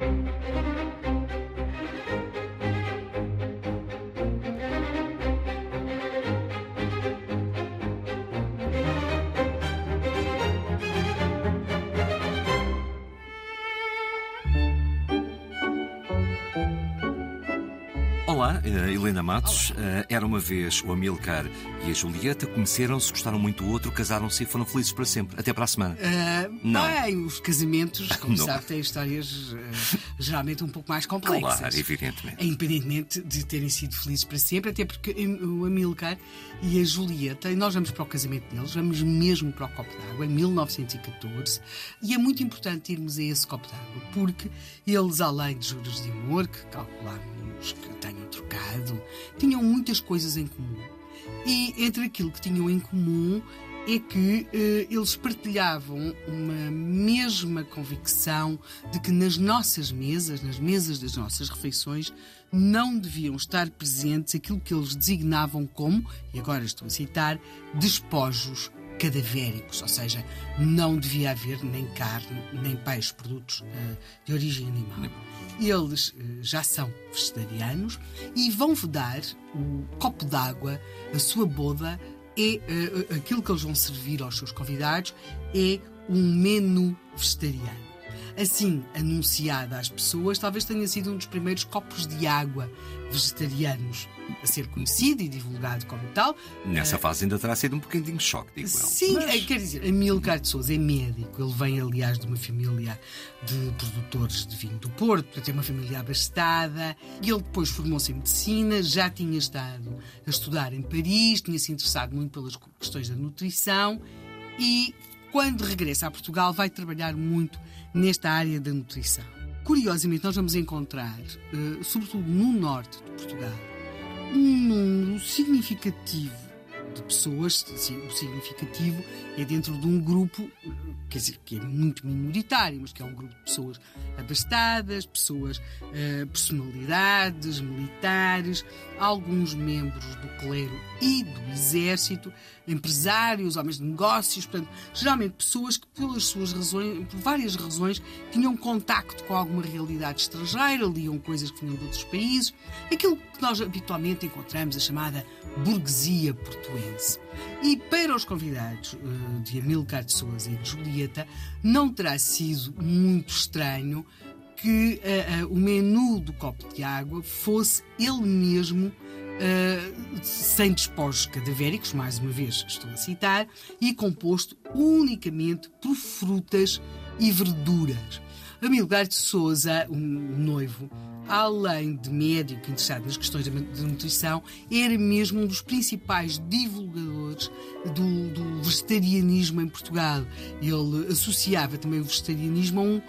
Thank you Olá, eh, Helena Matos. Eh, Era uma vez o Amilcar e a Julieta, conheceram-se, gostaram muito do outro, casaram-se e foram felizes para sempre. Até para a semana. Ah, Não. Bem, os casamentos, como Não. sabe, têm histórias ah, geralmente um pouco mais complexas. Claro, evidentemente. Independentemente de terem sido felizes para sempre, até porque o Amilcar e a Julieta, e nós vamos para o casamento deles, vamos mesmo para o copo d'água, em 1914, e é muito importante irmos a esse copo d'água, porque eles, além de juros de amor, que calculamos que tenham trocado, tinham muitas coisas em comum. E entre aquilo que tinham em comum é que eh, eles partilhavam uma mesma convicção de que nas nossas mesas, nas mesas das nossas refeições, não deviam estar presentes aquilo que eles designavam como, e agora estou a citar, despojos cadavéricos, ou seja, não devia haver nem carne, nem peixe, produtos eh, de origem animal. Eles eh, já são vegetarianos e vão vedar o copo d'água, a sua boda, é eh, aquilo que eles vão servir aos seus convidados é um menu vegetariano. Assim, anunciada às pessoas, talvez tenha sido um dos primeiros copos de água vegetarianos a ser conhecido e divulgado como tal. Nessa fase ainda terá sido um bocadinho de choque, digo eu. Sim, Mas- eh, quer dizer, Amilcar de Souza é médico. Ele vem, aliás, de uma família de produtores de vinho do Porto, portanto, é uma família abastada. E ele depois formou-se em medicina, já tinha estado a estudar em Paris, tinha se interessado muito pelas questões da nutrição e, quando regressa a Portugal, vai trabalhar muito nesta área da nutrição. Curiosamente, nós vamos encontrar, eh, sobretudo no norte de Portugal, um número significativo de pessoas, o significativo é dentro de um grupo, quer dizer, que é muito minoritário, mas que é um grupo de pessoas abastadas, pessoas, eh, personalidades, militares, alguns membros do clero e do exército, empresários, homens de negócios, portanto, geralmente pessoas que pelas suas razões, por várias razões, tinham contacto com alguma realidade estrangeira, liam coisas que vinham de outros países, aquilo que nós habitualmente encontramos, a chamada burguesia portuense. E para os convidados eh, de Amilcar de Souza e de Julieta, não terá sido muito estranho que eh, eh, o menu do copo de água fosse ele mesmo Uh, sem despojos cadavéricos, mais uma vez estou a citar, e composto unicamente por frutas e verduras. Amilcar de Souza, um noivo, além de médico interessado nas questões da nutrição, era mesmo um dos principais divulgadores do, do vegetarianismo em Portugal. Ele associava também o vegetarianismo a um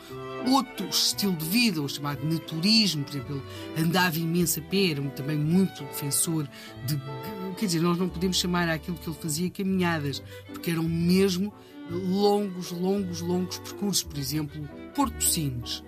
outro estilo de vida, o chamado naturismo, por exemplo, ele andava imenso a pé, era também muito defensor de. Quer dizer, nós não podemos chamar aquilo que ele fazia caminhadas, porque eram mesmo longos, longos, longos percursos. Por exemplo, Porto Sines.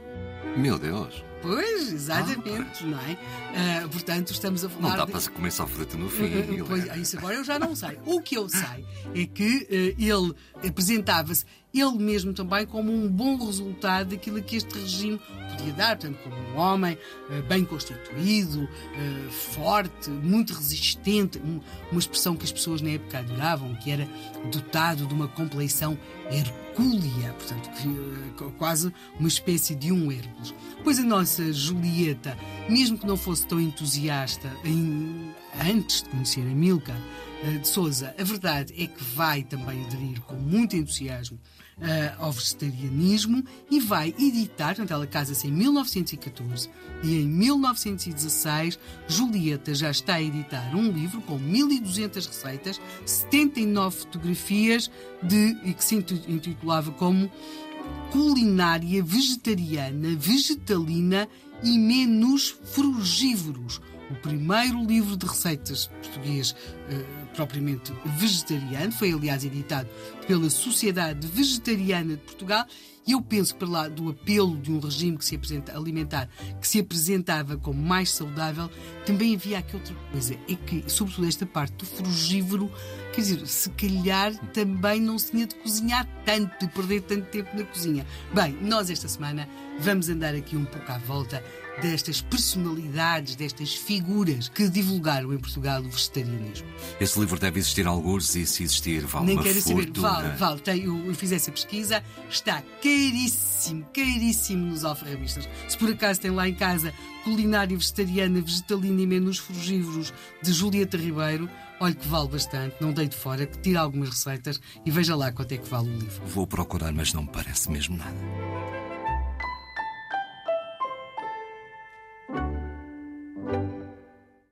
Meu Deus, Pois, exatamente, não é? Ah, portanto, estamos a não falar. dá de- para se comer só fruta no fim. Uh, uh. Pois, isso agora eu já não sei. O que eu sei é que eh, ele apresentava-se ele mesmo também como um bom resultado daquilo que este regime podia dar, portanto, como um homem eh, bem constituído, eh, forte, muito resistente, um- uma expressão que as pessoas na época adoravam, que era dotado de uma compleição hercúlea, portanto, eh, qu- quase uma espécie de um Hércules. Pois a nossa Julieta, mesmo que não fosse tão entusiasta em- antes de conhecer a Milka eh, de Souza, a verdade é que vai também aderir com muito entusiasmo eh, ao vegetarianismo e vai editar, portanto, ela casa-se em 1914 e em 1916 Julieta já está a editar um livro com 1200 receitas, 79 fotografias de, e que se intitulava como culinária vegetariana, vegetalina e menus frugívoros. O primeiro livro de receitas português eh, propriamente vegetariano. Foi, aliás, editado pela Sociedade Vegetariana de Portugal. E eu penso que para lá do apelo de um regime que se apresenta alimentar, que se apresentava como mais saudável, também havia aqui outra coisa, é que, sobretudo esta parte do frugívoro, quer dizer, se calhar também não se tinha de cozinhar tanto, de perder tanto tempo na cozinha. Bem, nós esta semana vamos andar aqui um pouco à volta destas personalidades, destas figuras que divulgaram em Portugal o vegetarianismo. Esse livro deve existir alguns e se existir vale Nem uma quero saber, fortuna. vale, vale. Tem, eu, eu fiz essa pesquisa, está caríssimo, caríssimo nos alfarrabistas. Se por acaso tem lá em casa Culinária Vegetariana, Vegetalina e Menus Frugívoros de Julieta Ribeiro, olha que vale bastante, não dei de fora, que tira algumas receitas e veja lá quanto é que vale o livro. Vou procurar, mas não me parece mesmo nada.